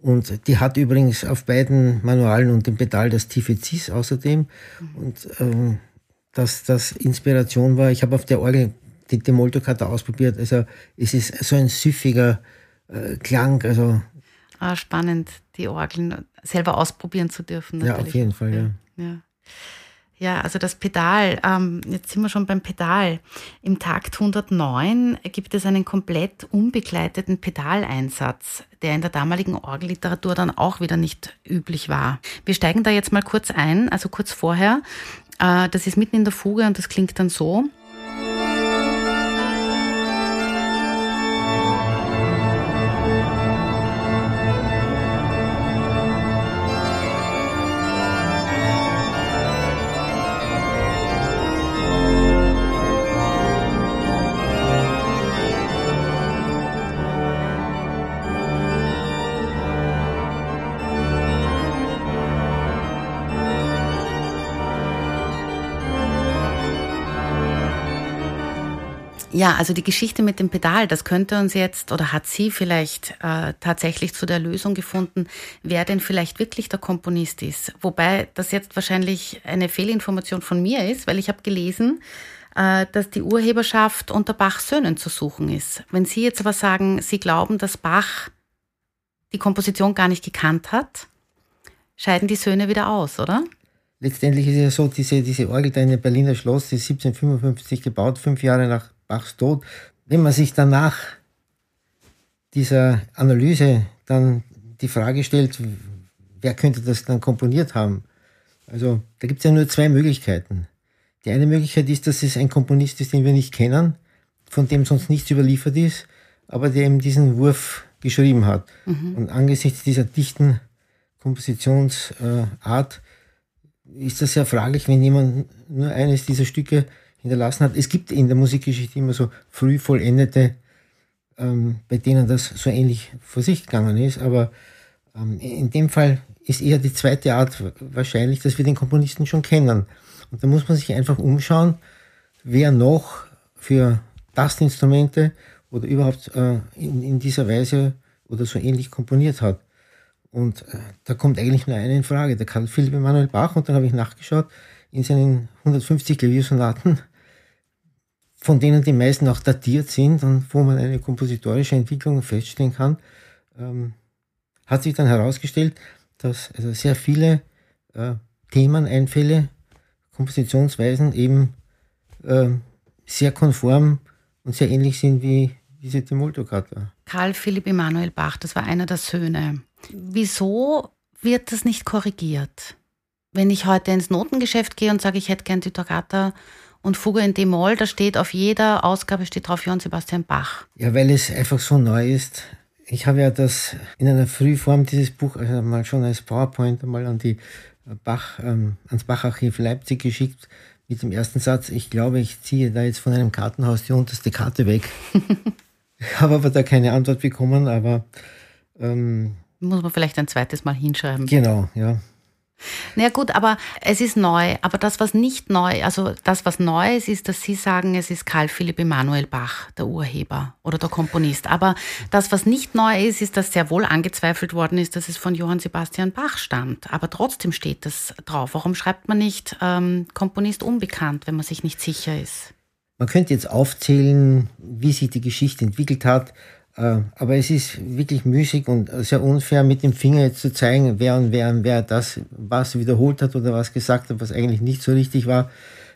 Und die hat übrigens auf beiden Manualen und dem Pedal das tiefe Cis außerdem. Mhm. Und ähm, dass das Inspiration war. Ich habe auf der Orgel die, die Moltokarte ausprobiert. Also es ist so ein süffiger äh, Klang. Also ah, spannend, die Orgeln selber ausprobieren zu dürfen. Natürlich. Ja, auf jeden Fall, ja. ja. Ja, also das Pedal, ähm, jetzt sind wir schon beim Pedal. Im Takt 109 gibt es einen komplett unbegleiteten Pedaleinsatz, der in der damaligen Orgelliteratur dann auch wieder nicht üblich war. Wir steigen da jetzt mal kurz ein, also kurz vorher. Äh, das ist mitten in der Fuge und das klingt dann so. Ja, also die Geschichte mit dem Pedal, das könnte uns jetzt oder hat sie vielleicht äh, tatsächlich zu der Lösung gefunden, wer denn vielleicht wirklich der Komponist ist. Wobei das jetzt wahrscheinlich eine Fehlinformation von mir ist, weil ich habe gelesen, äh, dass die Urheberschaft unter Bachs Söhnen zu suchen ist. Wenn Sie jetzt aber sagen, Sie glauben, dass Bach die Komposition gar nicht gekannt hat, scheiden die Söhne wieder aus, oder? Letztendlich ist es ja so, diese, diese Orgel da in dem Berliner Schloss, die ist 1755 gebaut, fünf Jahre nach Bachs Tod. Wenn man sich danach dieser Analyse dann die Frage stellt, wer könnte das dann komponiert haben? Also da gibt es ja nur zwei Möglichkeiten. Die eine Möglichkeit ist, dass es ein Komponist ist, den wir nicht kennen, von dem sonst nichts überliefert ist, aber der eben diesen Wurf geschrieben hat. Mhm. Und angesichts dieser dichten Kompositionsart ist das sehr fraglich, wenn jemand nur eines dieser Stücke hinterlassen hat. Es gibt in der Musikgeschichte immer so früh vollendete, ähm, bei denen das so ähnlich vor sich gegangen ist, aber ähm, in dem Fall ist eher die zweite Art wahrscheinlich, dass wir den Komponisten schon kennen. Und da muss man sich einfach umschauen, wer noch für Tastinstrumente oder überhaupt äh, in, in, dieser Weise oder so ähnlich komponiert hat. Und äh, da kommt eigentlich nur eine in Frage, der Karl Philipp Emanuel Bach. Und dann habe ich nachgeschaut, in seinen 150 Klaviersonaten, von denen die meisten auch datiert sind und wo man eine kompositorische Entwicklung feststellen kann, ähm, hat sich dann herausgestellt, dass also sehr viele äh, Themeneinfälle, Kompositionsweisen eben äh, sehr konform und sehr ähnlich sind wie diese Tumultoccata. Karl Philipp Emanuel Bach, das war einer der Söhne. Wieso wird das nicht korrigiert? Wenn ich heute ins Notengeschäft gehe und sage, ich hätte gern die Toccata und Fuge in D-Moll, da steht auf jeder Ausgabe steht drauf Johann Sebastian Bach. Ja, weil es einfach so neu ist. Ich habe ja das in einer Frühform dieses Buch also mal schon als PowerPoint einmal an die Bach, ähm, ans Bacharchiv Leipzig geschickt mit dem ersten Satz. Ich glaube, ich ziehe da jetzt von einem Kartenhaus die unterste Karte weg. ich habe aber da keine Antwort bekommen, aber ähm, muss man vielleicht ein zweites Mal hinschreiben. Genau, ja. Na ja, gut, aber es ist neu. Aber das, was nicht neu, also das, was neu ist, ist, dass Sie sagen, es ist Karl Philipp Emanuel Bach, der Urheber oder der Komponist. Aber das, was nicht neu ist, ist, dass sehr wohl angezweifelt worden ist, dass es von Johann Sebastian Bach stammt. Aber trotzdem steht das drauf. Warum schreibt man nicht ähm, Komponist unbekannt, wenn man sich nicht sicher ist? Man könnte jetzt aufzählen, wie sich die Geschichte entwickelt hat. Äh, aber es ist wirklich müßig und sehr unfair, mit dem Finger jetzt zu zeigen, wer und wer und wer das was wiederholt hat oder was gesagt hat, was eigentlich nicht so richtig war.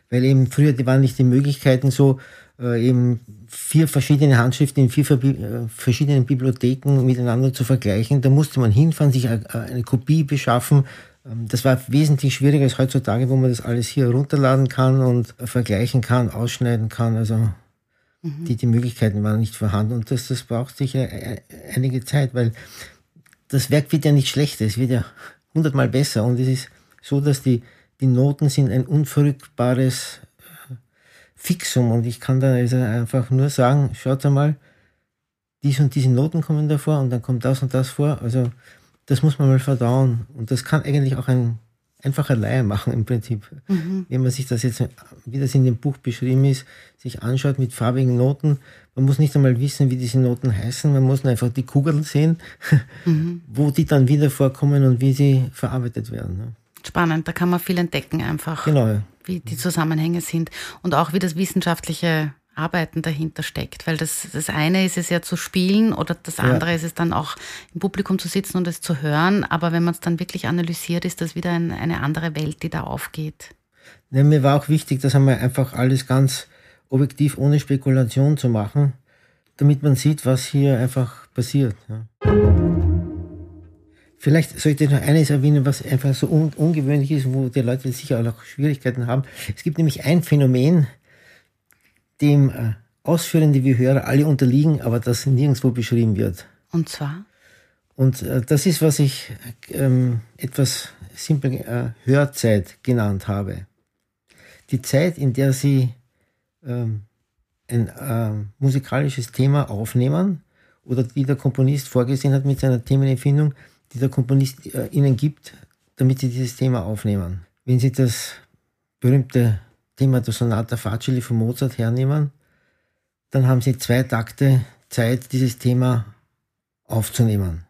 Weil eben früher die waren nicht die Möglichkeiten so, äh, eben vier verschiedene Handschriften in vier äh, verschiedenen Bibliotheken miteinander zu vergleichen. Da musste man hinfahren, sich eine Kopie beschaffen. Ähm, das war wesentlich schwieriger als heutzutage, wo man das alles hier runterladen kann und vergleichen kann, ausschneiden kann. Also Mhm. Die, die Möglichkeiten waren nicht vorhanden und das, das braucht sicher einige Zeit, weil das Werk wird ja nicht schlechter, es wird ja hundertmal besser und es ist so, dass die, die Noten sind ein unverrückbares äh, Fixum und ich kann da also einfach nur sagen, schaut einmal, dies und diese Noten kommen davor und dann kommt das und das vor. Also das muss man mal verdauen und das kann eigentlich auch ein einfacher Laie machen im Prinzip. Mhm. Wenn man sich das jetzt, wie das in dem Buch beschrieben ist, sich anschaut mit farbigen Noten, man muss nicht einmal wissen, wie diese Noten heißen, man muss nur einfach die Kugeln sehen, mhm. wo die dann wieder vorkommen und wie sie verarbeitet werden. Spannend, da kann man viel entdecken einfach. Genau. Wie die Zusammenhänge sind und auch wie das wissenschaftliche Arbeiten dahinter steckt. Weil das, das eine ist es ja zu spielen oder das andere ja. ist es dann auch im Publikum zu sitzen und es zu hören. Aber wenn man es dann wirklich analysiert, ist das wieder ein, eine andere Welt, die da aufgeht. Ja, mir war auch wichtig, das einmal einfach alles ganz objektiv ohne Spekulation zu machen, damit man sieht, was hier einfach passiert. Ja. Vielleicht sollte ich noch eines erwähnen, was einfach so un ungewöhnlich ist, wo die Leute sicher auch Schwierigkeiten haben. Es gibt nämlich ein Phänomen, dem äh, Ausführen, die wir hören, alle unterliegen, aber das nirgendwo beschrieben wird. Und zwar? Und äh, das ist, was ich ähm, etwas simpel äh, Hörzeit genannt habe. Die Zeit, in der Sie ähm, ein äh, musikalisches Thema aufnehmen oder die der Komponist vorgesehen hat mit seiner Themenempfindung, die der Komponist äh, Ihnen gibt, damit Sie dieses Thema aufnehmen. Wenn Sie das berühmte Thema der Sonata Facili von Mozart hernehmen, dann haben Sie zwei Takte Zeit, dieses Thema aufzunehmen.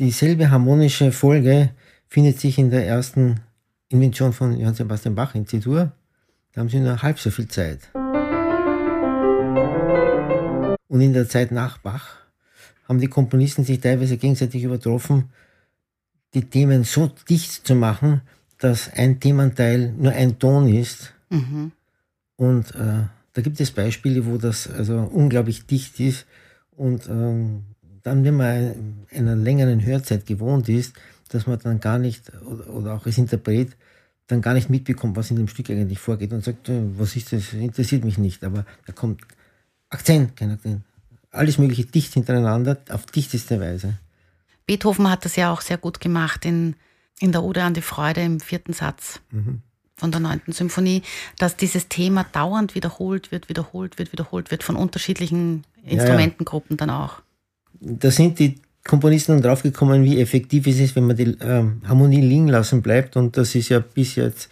Dieselbe harmonische Folge findet sich in der ersten Invention von Johann Sebastian Bach in C-Dur. Da haben Sie nur halb so viel Zeit. Und in der Zeit nach Bach haben die Komponisten sich teilweise gegenseitig übertroffen, die Themen so dicht zu machen, dass ein Thementeil nur ein Ton ist. Mhm. Und äh, da gibt es Beispiele, wo das also unglaublich dicht ist. Und ähm, dann, wenn man einer längeren Hörzeit gewohnt ist, dass man dann gar nicht, oder, oder auch als Interpret, dann gar nicht mitbekommt, was in dem Stück eigentlich vorgeht und sagt, äh, was ist das, interessiert mich nicht. Aber da kommt Akzent, kein Akzent. Alles Mögliche dicht hintereinander, auf dichteste Weise. Beethoven hat das ja auch sehr gut gemacht in, in der Ode an die Freude im vierten Satz mhm. von der neunten Symphonie, dass dieses Thema dauernd wiederholt wird, wiederholt wird, wiederholt wird von unterschiedlichen Instrumentengruppen ja, ja. dann auch. Da sind die Komponisten dann draufgekommen, wie effektiv es ist, wenn man die ähm, Harmonie liegen lassen bleibt. Und das ist ja bis jetzt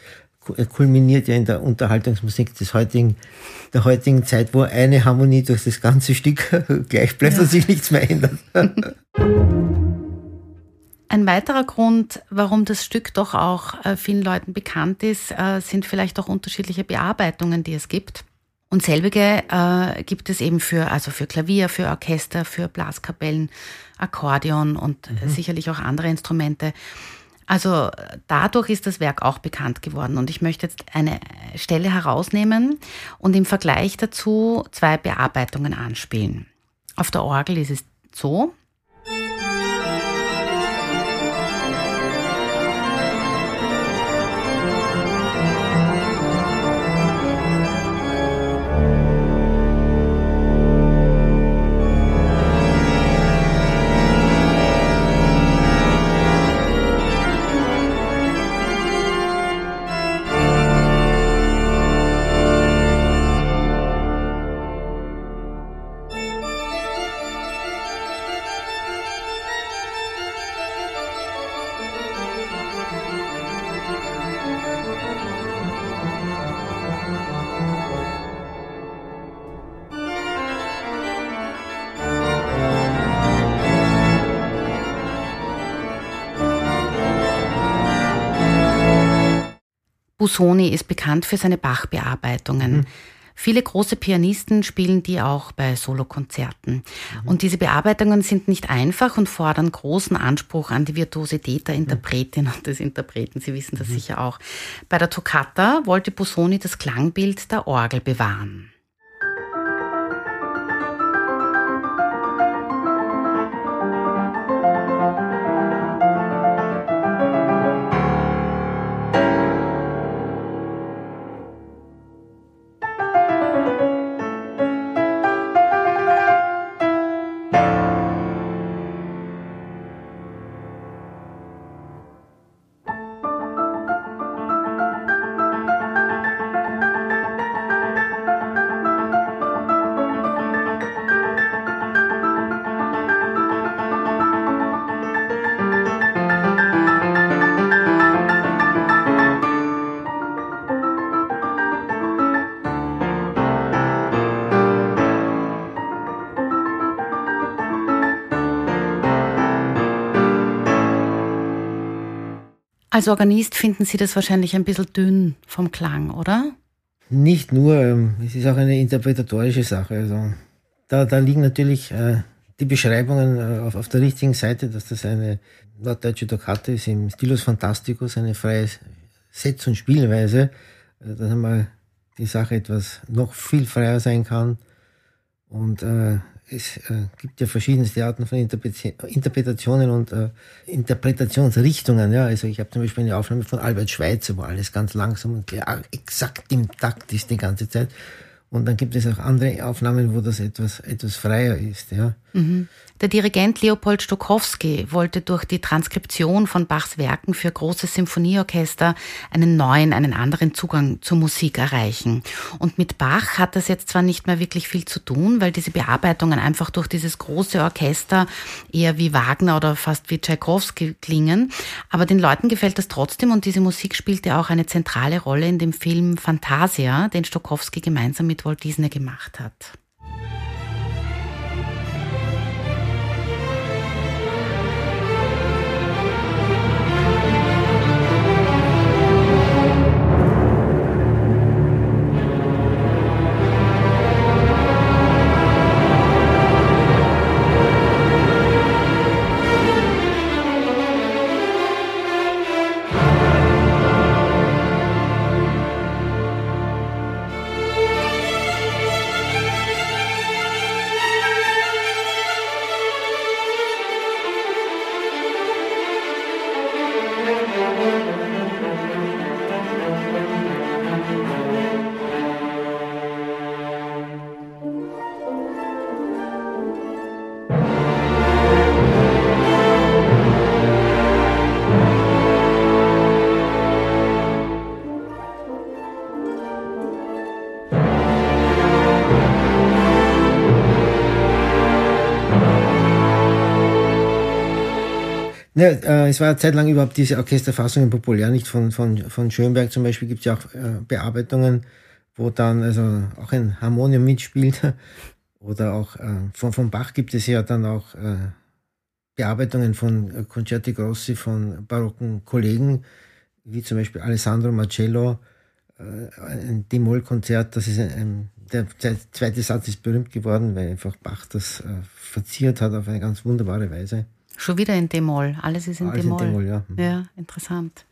kulminiert ja in der Unterhaltungsmusik des heutigen, der heutigen Zeit, wo eine Harmonie durch das ganze Stück gleich bleibt ja. und sich nichts mehr ändert. Ein weiterer Grund, warum das Stück doch auch äh, vielen Leuten bekannt ist, äh, sind vielleicht auch unterschiedliche Bearbeitungen, die es gibt. Und selbige äh, gibt es eben für, also für Klavier, für Orchester, für Blaskapellen, Akkordeon und mhm. sicherlich auch andere Instrumente. Also dadurch ist das Werk auch bekannt geworden. Und ich möchte jetzt eine Stelle herausnehmen und im Vergleich dazu zwei Bearbeitungen anspielen. Auf der Orgel ist es so, Busoni ist bekannt für seine Bach-Bearbeitungen. Mhm. Viele große Pianisten spielen die auch bei Solokonzerten. Mhm. Und diese Bearbeitungen sind nicht einfach und fordern großen Anspruch an die Virtuosität der Interpretin und des Interpreten. Sie wissen das mhm. sicher auch. Bei der Toccata wollte Busoni das Klangbild der Orgel bewahren. Als Organist finden Sie das wahrscheinlich ein bisschen dünn vom Klang, oder? Nicht nur, ähm, es ist auch eine interpretatorische Sache. Also da, da liegen natürlich äh, die Beschreibungen äh, auf, auf der richtigen Seite, dass das eine norddeutsche Toccata ist im Stilus Fantasticus, eine freie Setz- und Spielweise, äh, dass einmal die Sache etwas noch viel freier sein kann. Und äh, es äh, gibt ja verschiedenste Arten von Interpretationen und äh, Interpretationsrichtungen. Ja, also ich habe zum Beispiel eine Aufnahme von Albert Schweitzer, wo alles ganz langsam und exakt im Takt ist die ganze Zeit. Und dann gibt es auch andere Aufnahmen, wo das etwas, etwas freier ist. Ja. Mhm. Der Dirigent Leopold Stokowski wollte durch die Transkription von Bachs Werken für große Symphonieorchester einen neuen, einen anderen Zugang zur Musik erreichen. Und mit Bach hat das jetzt zwar nicht mehr wirklich viel zu tun, weil diese Bearbeitungen einfach durch dieses große Orchester eher wie Wagner oder fast wie Tchaikovsky klingen, aber den Leuten gefällt das trotzdem und diese Musik spielte auch eine zentrale Rolle in dem Film Fantasia, den Stokowski gemeinsam mit Walt Disney gemacht hat. Ja, äh, es war eine Zeit lang überhaupt diese Orchesterfassungen populär, nicht von, von, von Schönberg zum Beispiel gibt es ja auch äh, Bearbeitungen, wo dann also auch ein Harmonium mitspielt. Oder auch äh, von, von Bach gibt es ja dann auch äh, Bearbeitungen von äh, Concerti Grossi von barocken Kollegen, wie zum Beispiel Alessandro Marcello, äh, ein D-Moll-Konzert, das ist ein, der zweite Satz ist berühmt geworden, weil einfach Bach das äh, verziert hat auf eine ganz wunderbare Weise. Schon wieder in D-Moll, alles ist in D-Moll. Ja. Mhm. ja, interessant.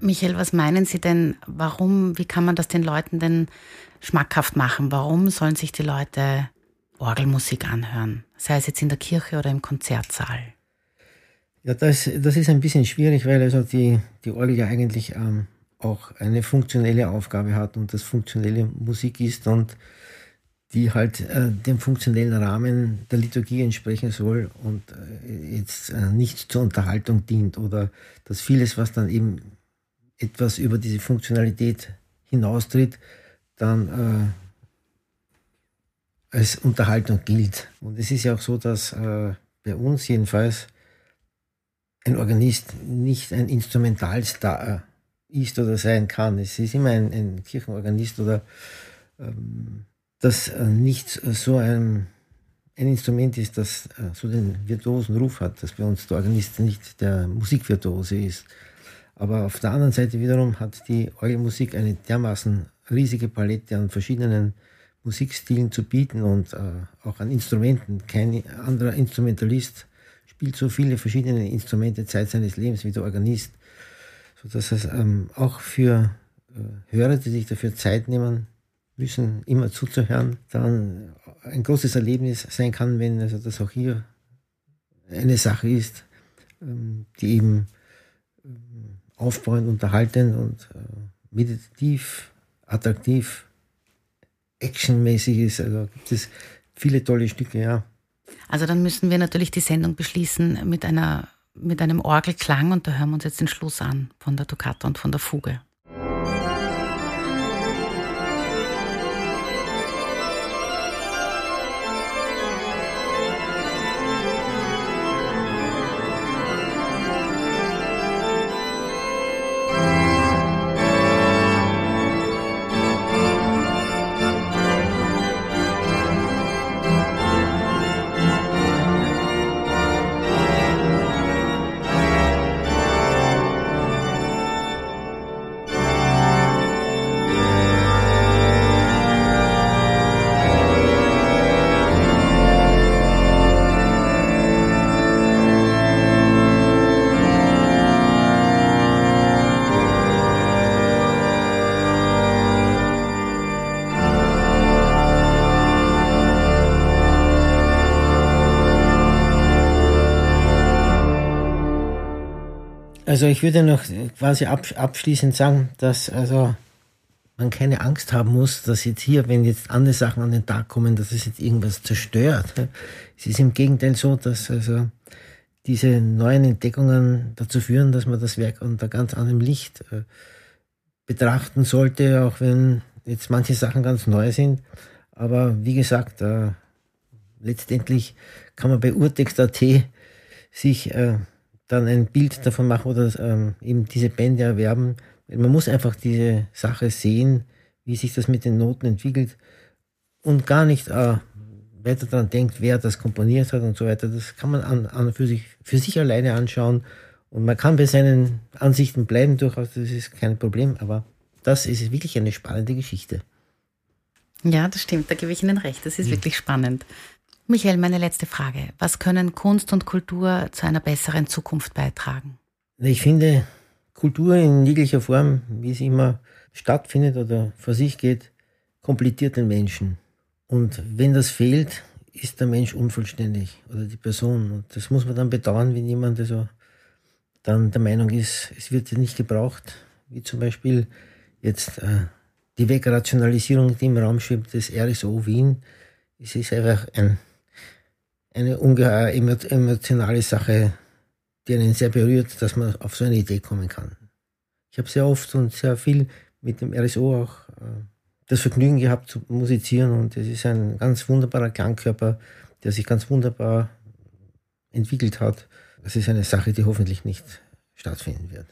Michael, was meinen Sie denn, warum, wie kann man das den Leuten denn schmackhaft machen? Warum sollen sich die Leute Orgelmusik anhören? Sei es jetzt in der Kirche oder im Konzertsaal? Ja, das, das ist ein bisschen schwierig, weil also die, die Orgel ja eigentlich ähm, auch eine funktionelle Aufgabe hat und das funktionelle Musik ist und die halt äh, dem funktionellen Rahmen der Liturgie entsprechen soll und äh, jetzt äh, nicht zur Unterhaltung dient oder dass vieles, was dann eben etwas über diese Funktionalität hinaustritt, dann äh, als Unterhaltung gilt. Und es ist ja auch so, dass äh, bei uns jedenfalls ein Organist nicht ein Instrumentalstar ist oder sein kann. Es ist immer ein, ein Kirchenorganist oder ähm, das äh, nicht so ein, ein Instrument ist, das äh, so den virtuosen Ruf hat, dass bei uns der Organist nicht der Musikvirtuose ist. Aber auf der anderen Seite wiederum hat die Orgelmusik eine dermaßen riesige Palette an verschiedenen Musikstilen zu bieten und äh, auch an Instrumenten. Kein anderer Instrumentalist spielt so viele verschiedene Instrumente Zeit seines Lebens wie der Organist, sodass es ähm, auch für äh, Hörer, die sich dafür Zeit nehmen müssen, immer zuzuhören, dann ein großes Erlebnis sein kann, wenn also das auch hier eine Sache ist, ähm, die eben ähm, aufbauend, unterhaltend und äh, meditativ, attraktiv, actionmäßig ist. Also gibt es viele tolle Stücke, ja. Also dann müssen wir natürlich die Sendung beschließen mit einer mit einem Orgelklang und da hören wir uns jetzt den Schluss an von der Toccata und von der Fuge. Also ich würde noch quasi abschließend sagen, dass also man keine Angst haben muss, dass jetzt hier, wenn jetzt andere Sachen an den Tag kommen, dass es jetzt irgendwas zerstört. Es ist im Gegenteil so, dass also diese neuen Entdeckungen dazu führen, dass man das Werk unter ganz anderem Licht äh, betrachten sollte, auch wenn jetzt manche Sachen ganz neu sind. Aber wie gesagt, äh, letztendlich kann man bei Urtext.at sich äh, dann ein Bild davon machen oder ähm, eben diese Bände erwerben. Man muss einfach diese Sache sehen, wie sich das mit den Noten entwickelt und gar nicht äh, weiter daran denkt, wer das komponiert hat und so weiter. Das kann man an, an für, sich, für sich alleine anschauen und man kann bei seinen Ansichten bleiben durchaus, das ist kein Problem, aber das ist wirklich eine spannende Geschichte. Ja, das stimmt, da gebe ich Ihnen recht, das ist mhm. wirklich spannend. Michael, meine letzte Frage. Was können Kunst und Kultur zu einer besseren Zukunft beitragen? Ich finde, Kultur in jeglicher Form, wie sie immer stattfindet oder vor sich geht, komplettiert den Menschen. Und wenn das fehlt, ist der Mensch unvollständig oder die Person. Und das muss man dann bedauern, wenn jemand also dann der Meinung ist, es wird nicht gebraucht, wie zum Beispiel jetzt äh, die Wegrationalisierung, die im Raum schwebt, des RSO Wien. Es ist einfach ein eine ungeheuer emotionale Sache, die einen sehr berührt, dass man auf so eine Idee kommen kann. Ich habe sehr oft und sehr viel mit dem RSO auch äh, das Vergnügen gehabt zu musizieren und es ist ein ganz wunderbarer Klangkörper, der sich ganz wunderbar entwickelt hat. das ist eine Sache, die hoffentlich nicht stattfinden wird.